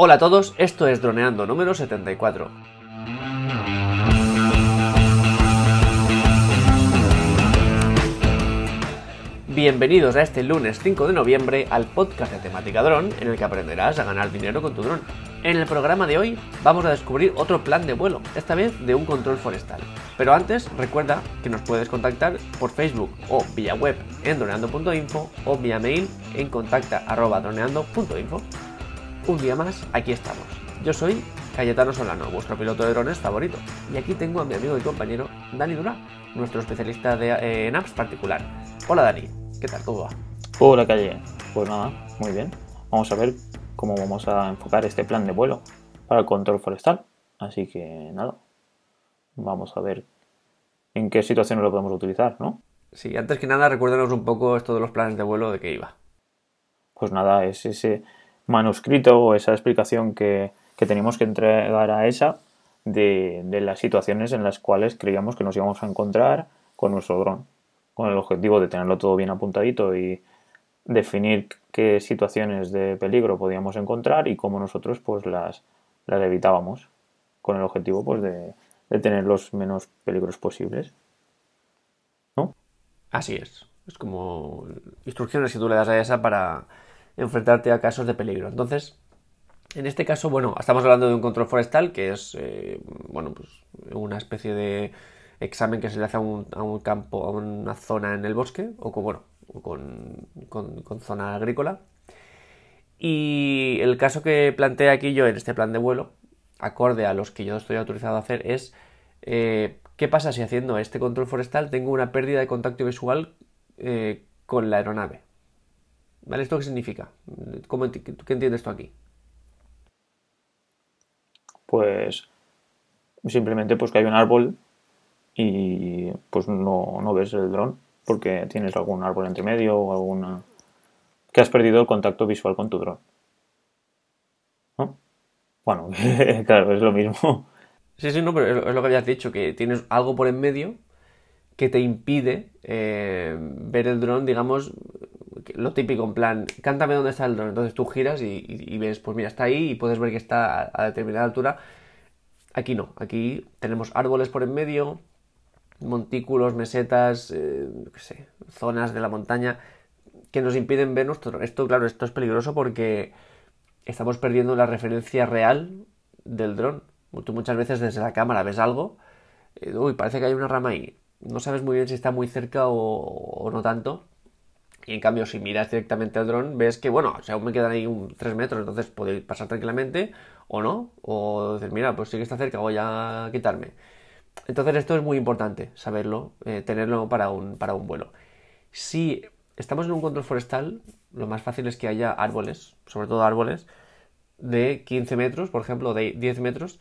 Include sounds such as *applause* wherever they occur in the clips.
Hola a todos, esto es Droneando número 74. Bienvenidos a este lunes 5 de noviembre al podcast de temática dron en el que aprenderás a ganar dinero con tu dron. En el programa de hoy vamos a descubrir otro plan de vuelo, esta vez de un control forestal. Pero antes recuerda que nos puedes contactar por Facebook o vía web en droneando.info o vía mail en contacta.droneando.info. Un día más, aquí estamos. Yo soy Cayetano Solano, vuestro piloto de drones favorito. Y aquí tengo a mi amigo y compañero Dani Dura, nuestro especialista de, eh, en apps particular. Hola Dani, ¿qué tal? ¿Cómo va? Hola Calle, pues nada, muy bien. Vamos a ver cómo vamos a enfocar este plan de vuelo para el control forestal. Así que nada, vamos a ver en qué situaciones lo podemos utilizar, ¿no? Sí, antes que nada recuérdanos un poco esto de los planes de vuelo de qué iba. Pues nada, es ese manuscrito o esa explicación que, que tenemos que entregar a esa de, de, las situaciones en las cuales creíamos que nos íbamos a encontrar con nuestro dron, con el objetivo de tenerlo todo bien apuntadito y definir qué situaciones de peligro podíamos encontrar y cómo nosotros pues las, las evitábamos con el objetivo pues de, de tener los menos peligros posibles. ¿No? Así es. Es como instrucciones que tú le das a esa para enfrentarte a casos de peligro. Entonces, en este caso, bueno, estamos hablando de un control forestal que es, eh, bueno, pues una especie de examen que se le hace a un, a un, campo, a una zona en el bosque, o con, bueno, con, con, zona agrícola. Y el caso que plantea aquí yo en este plan de vuelo, acorde a los que yo estoy autorizado a hacer, es eh, qué pasa si haciendo este control forestal tengo una pérdida de contacto visual eh, con la aeronave. ¿Vale? ¿Esto qué significa? ¿Cómo, ¿Qué entiendes tú aquí? Pues simplemente pues que hay un árbol y pues no, no ves el dron porque tienes algún árbol entre medio o alguna que has perdido el contacto visual con tu dron. ¿No? Bueno, *laughs* claro, es lo mismo. Sí, sí, no, pero es lo que habías dicho, que tienes algo por en medio que te impide eh, ver el dron, digamos, lo típico, en plan, cántame dónde está el dron. Entonces tú giras y, y, ves, pues mira, está ahí y puedes ver que está a, determinada altura. Aquí no, aquí tenemos árboles por en medio, montículos, mesetas, eh, zonas de la montaña que nos impiden ver nuestro. Esto, claro, esto es peligroso porque estamos perdiendo la referencia real del dron. Tú muchas veces desde la cámara ves algo, eh, uy, parece que hay una rama ahí. No sabes muy bien si está muy cerca o, o no tanto. Y en cambio, si miras directamente al dron, ves que, bueno, o sea, aún me quedan ahí un 3 metros, entonces puedo pasar tranquilamente o no. O decir, mira, pues sí que está cerca, voy a quitarme. Entonces esto es muy importante, saberlo, eh, tenerlo para un, para un vuelo. Si estamos en un control forestal, lo más fácil es que haya árboles, sobre todo árboles, de 15 metros, por ejemplo, de 10 metros.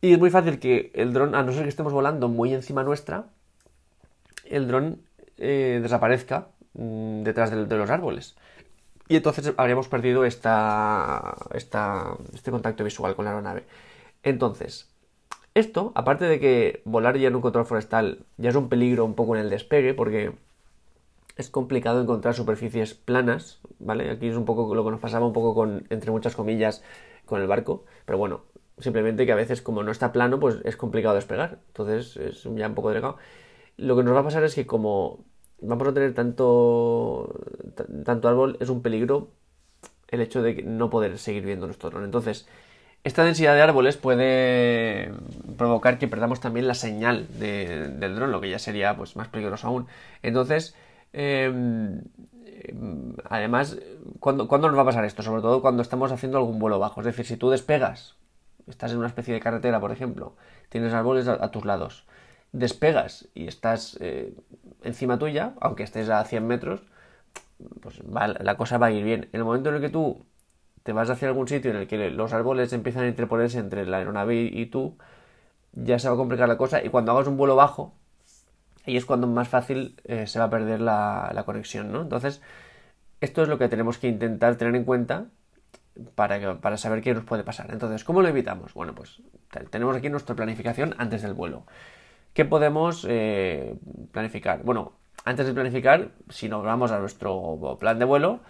Y es muy fácil que el dron, a no ser que estemos volando muy encima nuestra, el dron eh, desaparezca mmm, detrás de, de, los árboles. Y entonces habríamos perdido esta, esta, este contacto visual con la aeronave. Entonces, esto, aparte de que volar ya en un control forestal ya es un peligro un poco en el despegue, porque es complicado encontrar superficies planas, ¿vale? Aquí es un poco lo que nos pasaba un poco con, entre muchas comillas, con el barco, pero bueno, simplemente que a veces como no está plano, pues es complicado despegar, entonces es ya un poco delicado. Lo que nos va a pasar es que como vamos a tener tanto, tanto árbol, es un peligro el hecho de no poder seguir viendo nuestro dron. Entonces, esta densidad de árboles puede provocar que perdamos también la señal de, del dron, lo que ya sería pues, más peligroso aún. Entonces, eh, además, ¿cuándo, ¿cuándo, nos va a pasar esto? Sobre todo cuando estamos haciendo algún vuelo bajo. Es decir, si tú despegas, estás en una especie de carretera, por ejemplo, tienes árboles a, a tus lados, despegas y estás eh, encima tuya, aunque estés a 100 metros, pues la cosa va a ir bien. En el momento en el que tú te vas hacia algún sitio en el que los árboles empiezan a interponerse entre la aeronave y, tú, ya se va a complicar la cosa y cuando hagas un vuelo bajo, ahí es cuando más fácil eh, se va a perder la, la, conexión, ¿no? Entonces, esto es lo que tenemos que intentar tener en cuenta para, que, para saber qué nos puede pasar. Entonces, ¿cómo lo evitamos? Bueno, pues tenemos aquí nuestra planificación antes del vuelo. ¿Qué podemos eh, planificar? Bueno, antes de planificar, si nos vamos a nuestro plan de vuelo,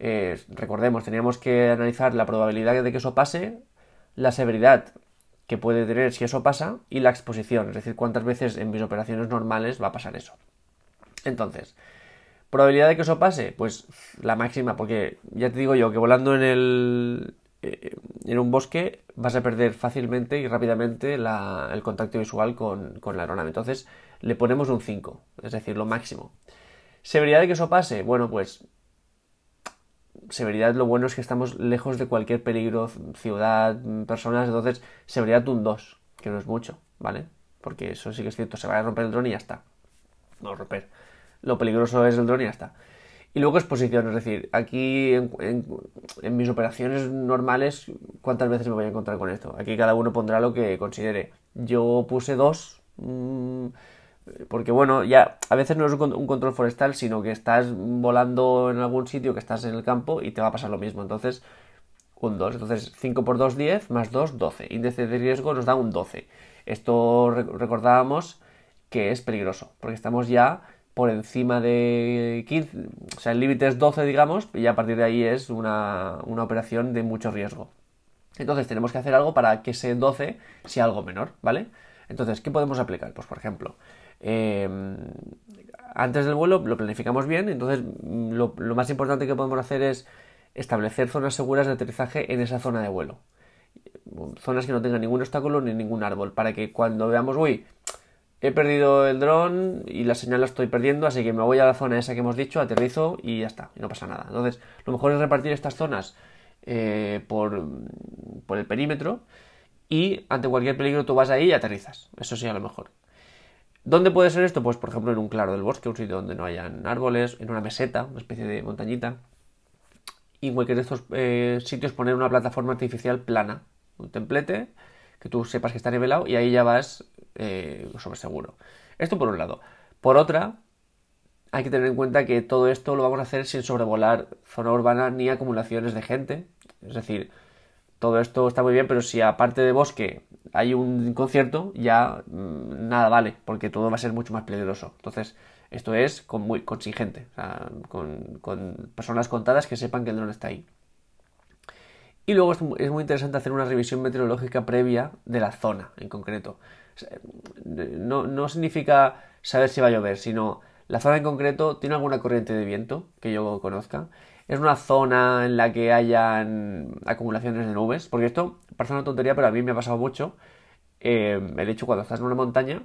eh, recordemos, teníamos que analizar la probabilidad de que eso pase, la severidad que puede tener si eso pasa y la exposición, es decir, cuántas veces en mis operaciones normales va a pasar eso. Entonces, probabilidad de que eso pase, pues la máxima, porque ya te digo yo que volando en el eh, en un bosque vas a perder fácilmente y rápidamente el contacto visual con, la aeronave. Entonces le ponemos un 5, es decir, lo máximo. Severidad de que eso pase, bueno, pues severidad lo bueno es que estamos lejos de cualquier peligro, ciudad, personas, entonces severidad un 2, que no es mucho, ¿vale? Porque eso sí que es cierto, se va a romper el dron y ya está. No romper. Lo peligroso es el dron y ya está. Y luego exposición, es decir, aquí en, mis operaciones normales, ¿cuántas veces me voy a encontrar con esto? Aquí cada uno pondrá lo que considere. Yo puse dos, mm, porque bueno, ya a veces no es un control forestal, sino que estás volando en algún sitio, que estás en el campo y te va a pasar lo mismo. Entonces, un 2. Entonces, 5 por 2, 10, más 2, 12. Índice de riesgo nos da un 12. Esto recordábamos que es peligroso, porque estamos ya por encima de 15, o sea, el límite es 12, digamos, y a partir de ahí es una, una operación de mucho riesgo. Entonces, tenemos que hacer algo para que ese 12 sea algo menor, ¿vale? Entonces, ¿qué podemos aplicar? Pues, por ejemplo, Em, antes del vuelo lo planificamos bien, entonces mm, lo, más importante que podemos hacer es establecer zonas seguras de aterrizaje en esa zona de vuelo. Zonas que no tengan ningún obstáculo ni ningún árbol, para que cuando veamos, uy, he perdido el dron y la señal la estoy perdiendo, así que me voy a la zona esa que hemos dicho, aterrizo y ya está, y no pasa nada. Entonces, lo mejor es repartir estas zonas eh, por, por el perímetro y ante cualquier peligro tú vas ahí y aterrizas. Eso sí, a lo mejor. ¿Dónde puede ser esto? Pues por ejemplo en un claro del bosque, un sitio donde no hayan árboles, en una meseta, una especie de montañita. Y en cualquier de estos eh, sitios poner una plataforma artificial plana, un templete, que tú sepas que está nivelado y ahí ya vas eh, sobre seguro. Esto por un lado. Por otra, hay que tener en cuenta que todo esto lo vamos a hacer sin sobrevolar zona urbana ni acumulaciones de gente. Es decir, todo esto está muy bien, pero si aparte de bosque hay un concierto, ya mm, nada vale, porque todo va a ser mucho más peligroso. Entonces, esto es con, muy contingente, con, personas contadas que sepan que el dron está ahí. Y luego es muy interesante hacer una revisión meteorológica previa de la zona en concreto. No, no significa saber si va a llover, sino la zona en concreto tiene alguna corriente de viento que yo conozca es una zona en la que hayan acumulaciones de nubes, porque esto parece una tontería, pero a mí me ha pasado mucho. Eh, el hecho cuando estás en una montaña,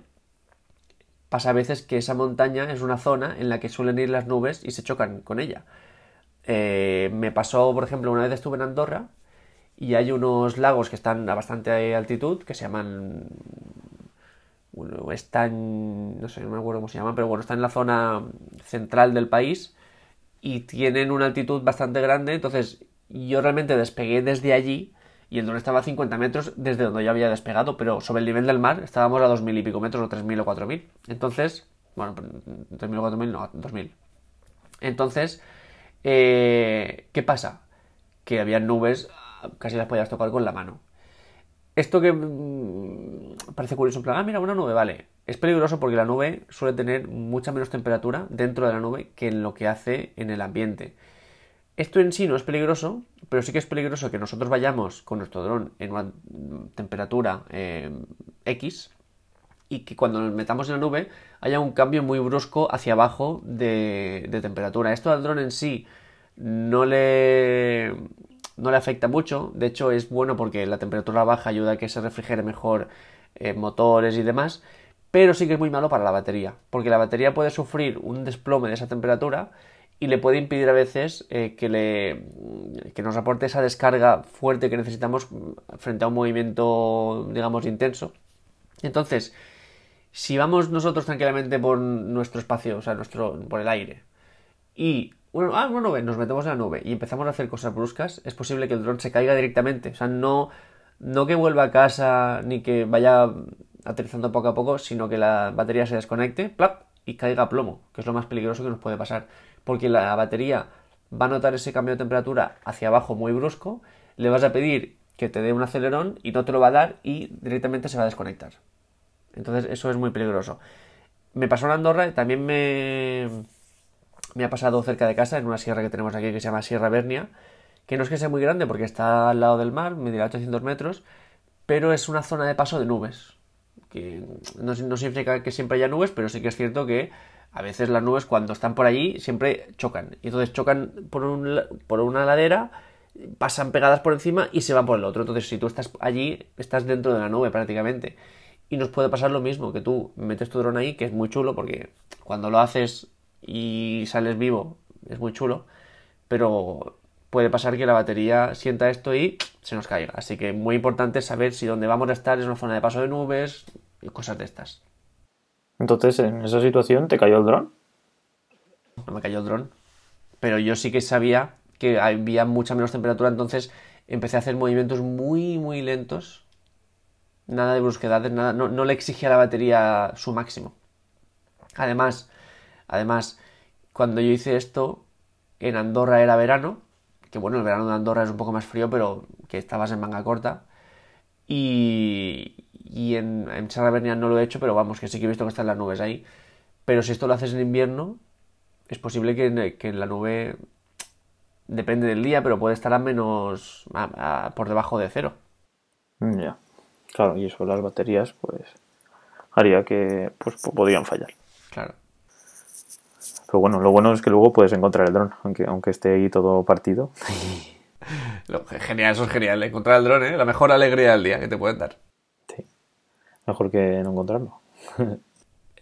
pasa a veces que esa montaña es una zona en la que suelen ir las nubes y se chocan con ella. Eh, me pasó, por ejemplo, una vez estuve en Andorra y hay unos lagos que están a bastante altitud que se llaman bueno, están, no sé, no me acuerdo cómo se llaman, pero bueno, están en la zona central del país y tienen una altitud bastante grande, entonces yo realmente despegué desde allí y el dron estaba a 50 metros desde donde yo había despegado, pero sobre el nivel del mar estábamos a 2.000 y pico metros o 3.000 o 4.000. Entonces, bueno, 3.000 o 4.000, no, 2.000. Entonces, eh, ¿qué pasa? Que había nubes, casi las podías tocar con la mano. Esto que mm, parece curioso, en plan, ah, mira, una nube, vale. Es peligroso porque la nube suele tener mucha menos temperatura dentro de la nube que en lo que hace en el ambiente. Esto en sí no es peligroso, pero sí que es peligroso que nosotros vayamos con nuestro dron en una temperatura eh, X y que cuando nos metamos en la nube haya un cambio muy brusco hacia abajo de, temperatura. Esto al dron en sí no le, no le afecta mucho, de hecho es bueno porque la temperatura baja ayuda a que se refrigere mejor eh, motores y demás, pero sí que es muy malo para la batería, porque la batería puede sufrir un desplome de esa temperatura y le puede impedir a veces eh, que, le, que nos aporte esa descarga fuerte que necesitamos frente a un movimiento, digamos, intenso. Entonces, si vamos nosotros tranquilamente por nuestro espacio, o sea, nuestro, por el aire, y bueno, ah, una nube, nos metemos en la nube y empezamos a hacer cosas bruscas, es posible que el dron se caiga directamente. O sea, no, no que vuelva a casa ni que vaya aterrizando poco a poco, sino que la batería se desconecte, plap, y caiga a plomo, que es lo más peligroso que nos puede pasar. Porque la batería va a notar ese cambio de temperatura hacia abajo muy brusco, le vas a pedir que te dé un acelerón y no te lo va a dar y directamente se va a desconectar. Entonces eso es muy peligroso. Me pasó en Andorra también me, me ha pasado cerca de casa, en una sierra que tenemos aquí que se llama Sierra Bernia, que no es que sea muy grande porque está al lado del mar, medirá 800 metros, pero es una zona de paso de nubes. Que no, no significa que siempre haya nubes, pero sí que es cierto que a veces las nubes cuando están por allí siempre chocan. Y entonces chocan por, un, por una ladera, pasan pegadas por encima y se van por el otro. Entonces si tú estás allí, estás dentro de la nube prácticamente. Y nos puede pasar lo mismo, que tú metes tu dron ahí, que es muy chulo, porque cuando lo haces y sales vivo, es muy chulo, pero puede pasar que la batería sienta esto y se nos caiga. Así que muy importante saber si donde vamos a estar es una zona de paso de nubes y cosas de estas. Entonces, en esa situación, ¿te cayó el dron? No me cayó el dron. Pero yo sí que sabía que había mucha menos temperatura, entonces empecé a hacer movimientos muy, muy lentos. Nada de brusquedades, nada. No, no le exigía a la batería su máximo. Además, además, cuando yo hice esto, en Andorra era verano. Que bueno, el verano de Andorra es un poco más frío, pero que estabas en manga corta. Y, y en, en no lo he hecho, pero vamos, que sí que he visto que están las nubes ahí. Pero si esto lo haces en invierno, es posible que, en la nube, depende del día, pero puede estar a menos, por debajo de cero. Ya, claro, y eso las baterías, pues, haría que, pues, podrían fallar. Claro. Pero bueno, lo bueno es que luego puedes encontrar el dron, aunque, aunque esté ahí todo partido. *laughs* genial, eso es genial, encontrar el dron, ¿eh? La mejor alegría del día que te pueden dar. Mejor que no encontrarlo. *laughs*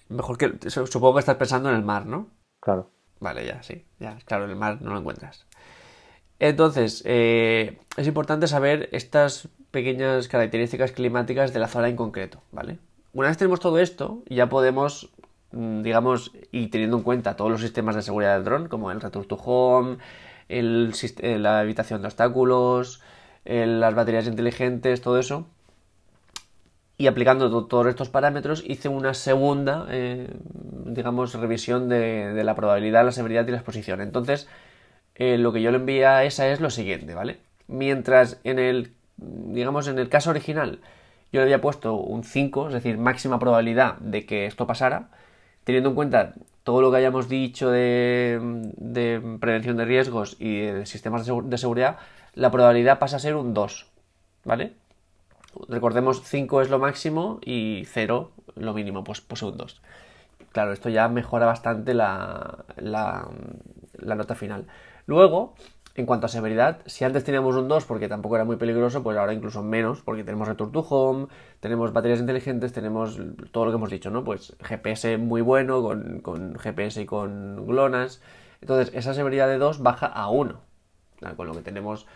Mejor que. Supongo que estás pensando en el mar, ¿no? Claro. Vale, ya, sí. Ya, claro, en el mar no lo encuentras. Entonces, eh, es importante saber estas pequeñas características climáticas de la zona en concreto, ¿vale? Una vez tenemos todo esto, ya podemos, digamos, y teniendo en cuenta todos los sistemas de seguridad del dron, como el Return to Home, el, la evitación de obstáculos, las baterías inteligentes, todo eso, y aplicando todos estos parámetros hice una segunda, eh, digamos, revisión de, la probabilidad, la severidad y la exposición. Entonces, eh, lo que yo le envié a esa es lo siguiente, ¿vale? Mientras en el, digamos, en el caso original yo le había puesto un 5, es decir, máxima probabilidad de que esto pasara, teniendo en cuenta todo lo que hayamos dicho de, prevención de riesgos y de sistemas de seguridad, la probabilidad pasa a ser un 2, ¿vale? Recordemos 5 es lo máximo y 0 lo mínimo, pues, pues un 2. Claro, esto ya mejora bastante la, la, nota final. Luego, en cuanto a severidad, si antes teníamos un 2 porque tampoco era muy peligroso, pues ahora incluso menos, porque tenemos Return to Home, tenemos baterías inteligentes, tenemos todo lo que hemos dicho, ¿no? Pues GPS muy bueno, con, con GPS y con GLONASS. Entonces, esa severidad de 2 baja a 1. Con lo que tenemos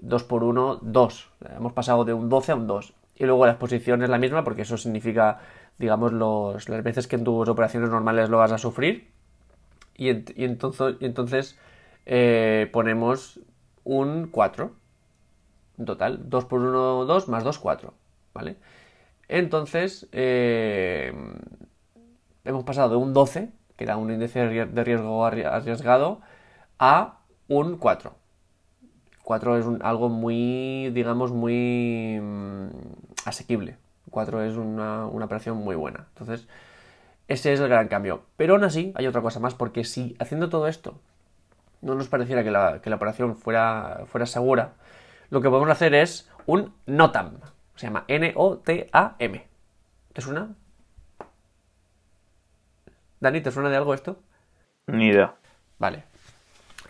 2 por 1, 2. Hemos pasado de un 12 a un 2. Y luego la exposición es la misma porque eso significa, digamos, los, las veces que en tus operaciones normales lo vas a sufrir. Y, entonces, entonces eh, ponemos un 4. En total, 2 por 1, 2 más 2, 4. ¿Vale? Entonces, eh, hemos pasado de un 12, que era un índice de riesgo arriesgado, a un 4. 4 es algo muy, digamos, muy mm, asequible. 4 es una, operación muy buena. Entonces, ese es el gran cambio. Pero aún así, hay otra cosa más, porque si haciendo todo esto no nos pareciera que la, operación fuera, fuera segura, lo que podemos hacer es un NOTAM. Se llama N-O-T-A-M. ¿Te suena? Dani, ¿te suena de algo esto? Ni idea. Vale.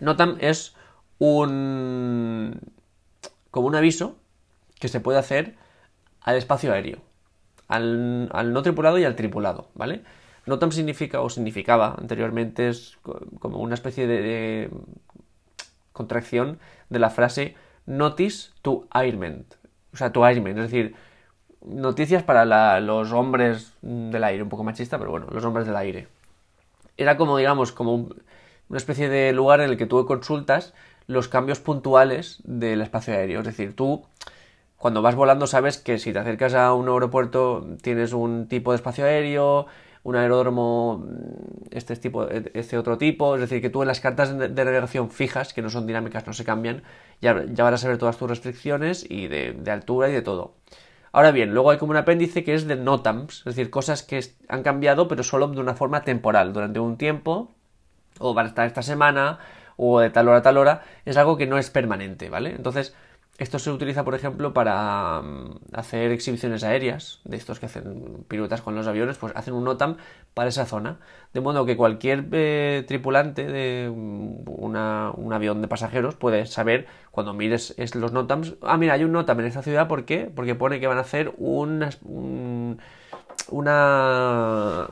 NOTAM es un como un aviso que se puede hacer al espacio aéreo, al, no tripulado y al tripulado, ¿vale? NOTAM significa o significaba anteriormente es como una especie de, contracción de la frase notice to airment, o sea, to airment, es decir, noticias para los hombres del aire, un poco machista, pero bueno, los hombres del aire. Era como, digamos, como una especie de lugar en el que tú consultas los cambios puntuales del espacio aéreo. Es decir, tú cuando vas volando sabes que si te acercas a un aeropuerto tienes un tipo de espacio aéreo, un aeródromo, mm, este, tipo, este otro tipo. Es decir, que tú en las cartas de, navegación fijas, que no son dinámicas, no se cambian, ya, ya van a saber todas tus restricciones y de, de, altura y de todo. Ahora bien, luego hay como un apéndice que es de NOTAMs, es decir, cosas que han cambiado pero solo de una forma temporal, durante un tiempo o van a estar esta semana, o de tal hora a tal hora, es algo que no es permanente, ¿vale? Entonces, esto se utiliza, por ejemplo, para mm, hacer exhibiciones aéreas, de estos que hacen piruetas con los aviones, pues hacen un NOTAM para esa zona. De modo que cualquier eh, tripulante de mm, un avión de pasajeros puede saber, cuando mires los NOTAMs, ah, mira, hay un NOTAM en esta ciudad, ¿por qué? Porque pone que van a hacer una, una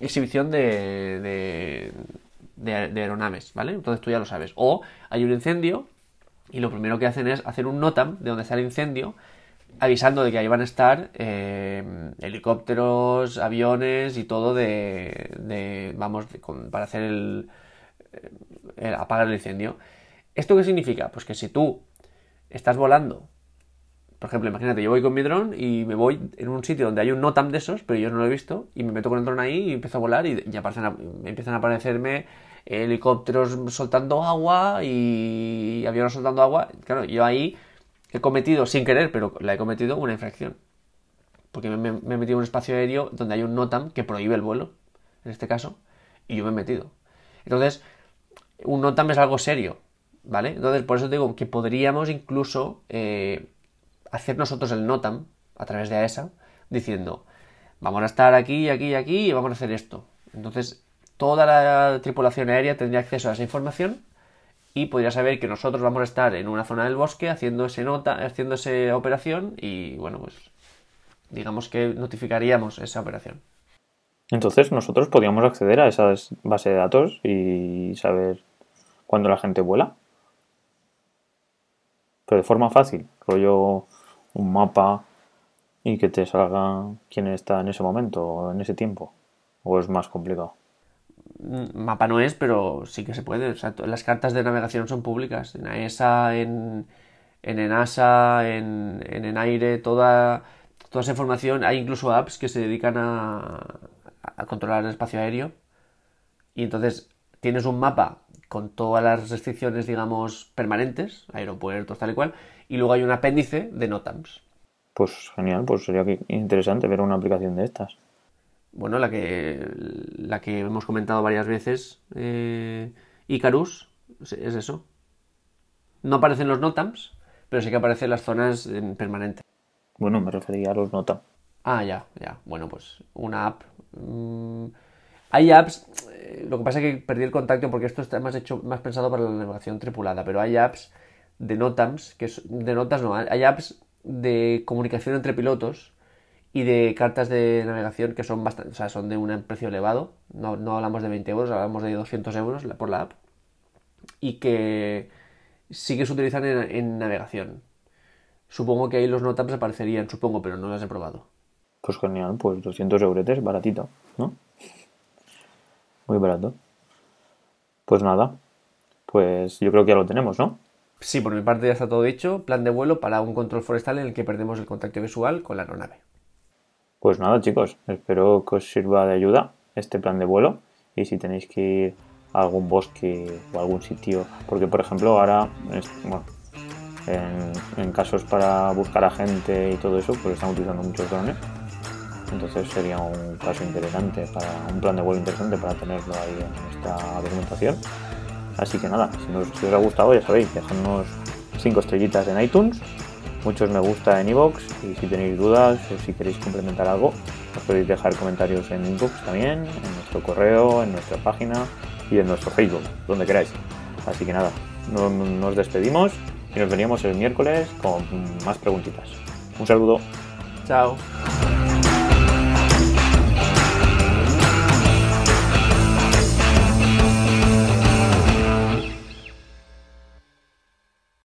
exhibición de, de aeronaves, ¿vale? Entonces tú ya lo sabes. O hay un incendio y lo primero que hacen es hacer un NOTAM de donde está el incendio, avisando de que ahí van a estar eh, helicópteros, aviones y todo de, vamos, para hacer el, el, apagar el incendio. ¿Esto qué significa? Pues que si tú estás volando, por ejemplo, imagínate, yo voy con mi dron y me voy en un sitio donde hay un NOTAM de esos, pero yo no lo he visto, y me meto con el dron ahí y empiezo a volar y ya empiezan a aparecerme helicópteros soltando agua y aviones soltando agua. Claro, yo ahí he cometido, sin querer, pero la he cometido una infracción. Porque me, he metido en un espacio aéreo donde hay un NOTAM que prohíbe el vuelo, en este caso, y yo me he metido. Entonces, un NOTAM es algo serio, ¿vale? Entonces, por eso digo que podríamos incluso eh, hacer nosotros el NOTAM a través de AESA, diciendo, vamos a estar aquí, aquí y aquí y vamos a hacer esto. Entonces, toda la tripulación aérea tendría acceso a esa información y podría saber que nosotros vamos a estar en una zona del bosque haciendo ese nota, haciendo esa operación y bueno, pues digamos que notificaríamos esa operación. Entonces nosotros podríamos acceder a esa base de datos y saber cuándo la gente vuela. Pero de forma fácil, rollo un mapa y que te salga quién está en ese momento o en ese tiempo. ¿O es más complicado? Mapa no es, pero sí que se puede. las cartas de navegación son públicas. En AESA, en, en ENASA, en, en ENAIRE, toda, toda esa información. Hay incluso apps que se dedican a, a controlar el espacio aéreo. Y entonces tienes un mapa con todas las restricciones, digamos, permanentes, aeropuertos, tal y cual, y luego hay un apéndice de NOTAMs. Pues genial, pues sería interesante ver una aplicación de estas bueno, la que, la que hemos comentado varias veces, eh, Icarus, es eso. No aparecen los NOTAMs, pero sí que aparecen las zonas permanentes. Bueno, me refería a los NOTAM. Ah, ya, ya. Bueno, pues una app. Mm, hay apps, eh, lo que pasa es que perdí el contacto porque esto está más hecho, más pensado para la navegación tripulada, pero hay apps de NOTAMs, que de notas no, hay apps de comunicación entre pilotos y de cartas de navegación que son bastante, o sea, son de un precio elevado. No, hablamos de 20 euros, hablamos de 200 euros por la app. Y que sí que se utilizan en, navegación. Supongo que ahí los notas aparecerían, supongo, pero no las he probado. Pues genial, pues 200 euros, baratito, ¿no? Muy barato. Pues nada, pues yo creo que ya lo tenemos, ¿no? Sí, por mi parte ya está todo dicho. Plan de vuelo para un control forestal en el que perdemos el contacto visual con la aeronave. Pues nada, chicos, espero que os sirva de ayuda este plan de vuelo. Y si tenéis que ir a algún bosque o algún sitio, porque por ejemplo ahora, en, casos para buscar a gente y todo eso, pues están utilizando muchos drones. Entonces sería un caso interesante para un plan de vuelo interesante para tenerlo ahí en esta documentación. Así que nada, si, os, si os ha gustado, ya sabéis, dejadnos 5 estrellitas en iTunes muchos me gusta en iVoox y si tenéis dudas o si queréis complementar algo, os podéis dejar comentarios en iVoox también, en nuestro correo, en nuestra página y en nuestro Facebook, donde queráis. Así que nada, nos despedimos y nos veríamos el miércoles con más preguntitas. Un saludo. Chao.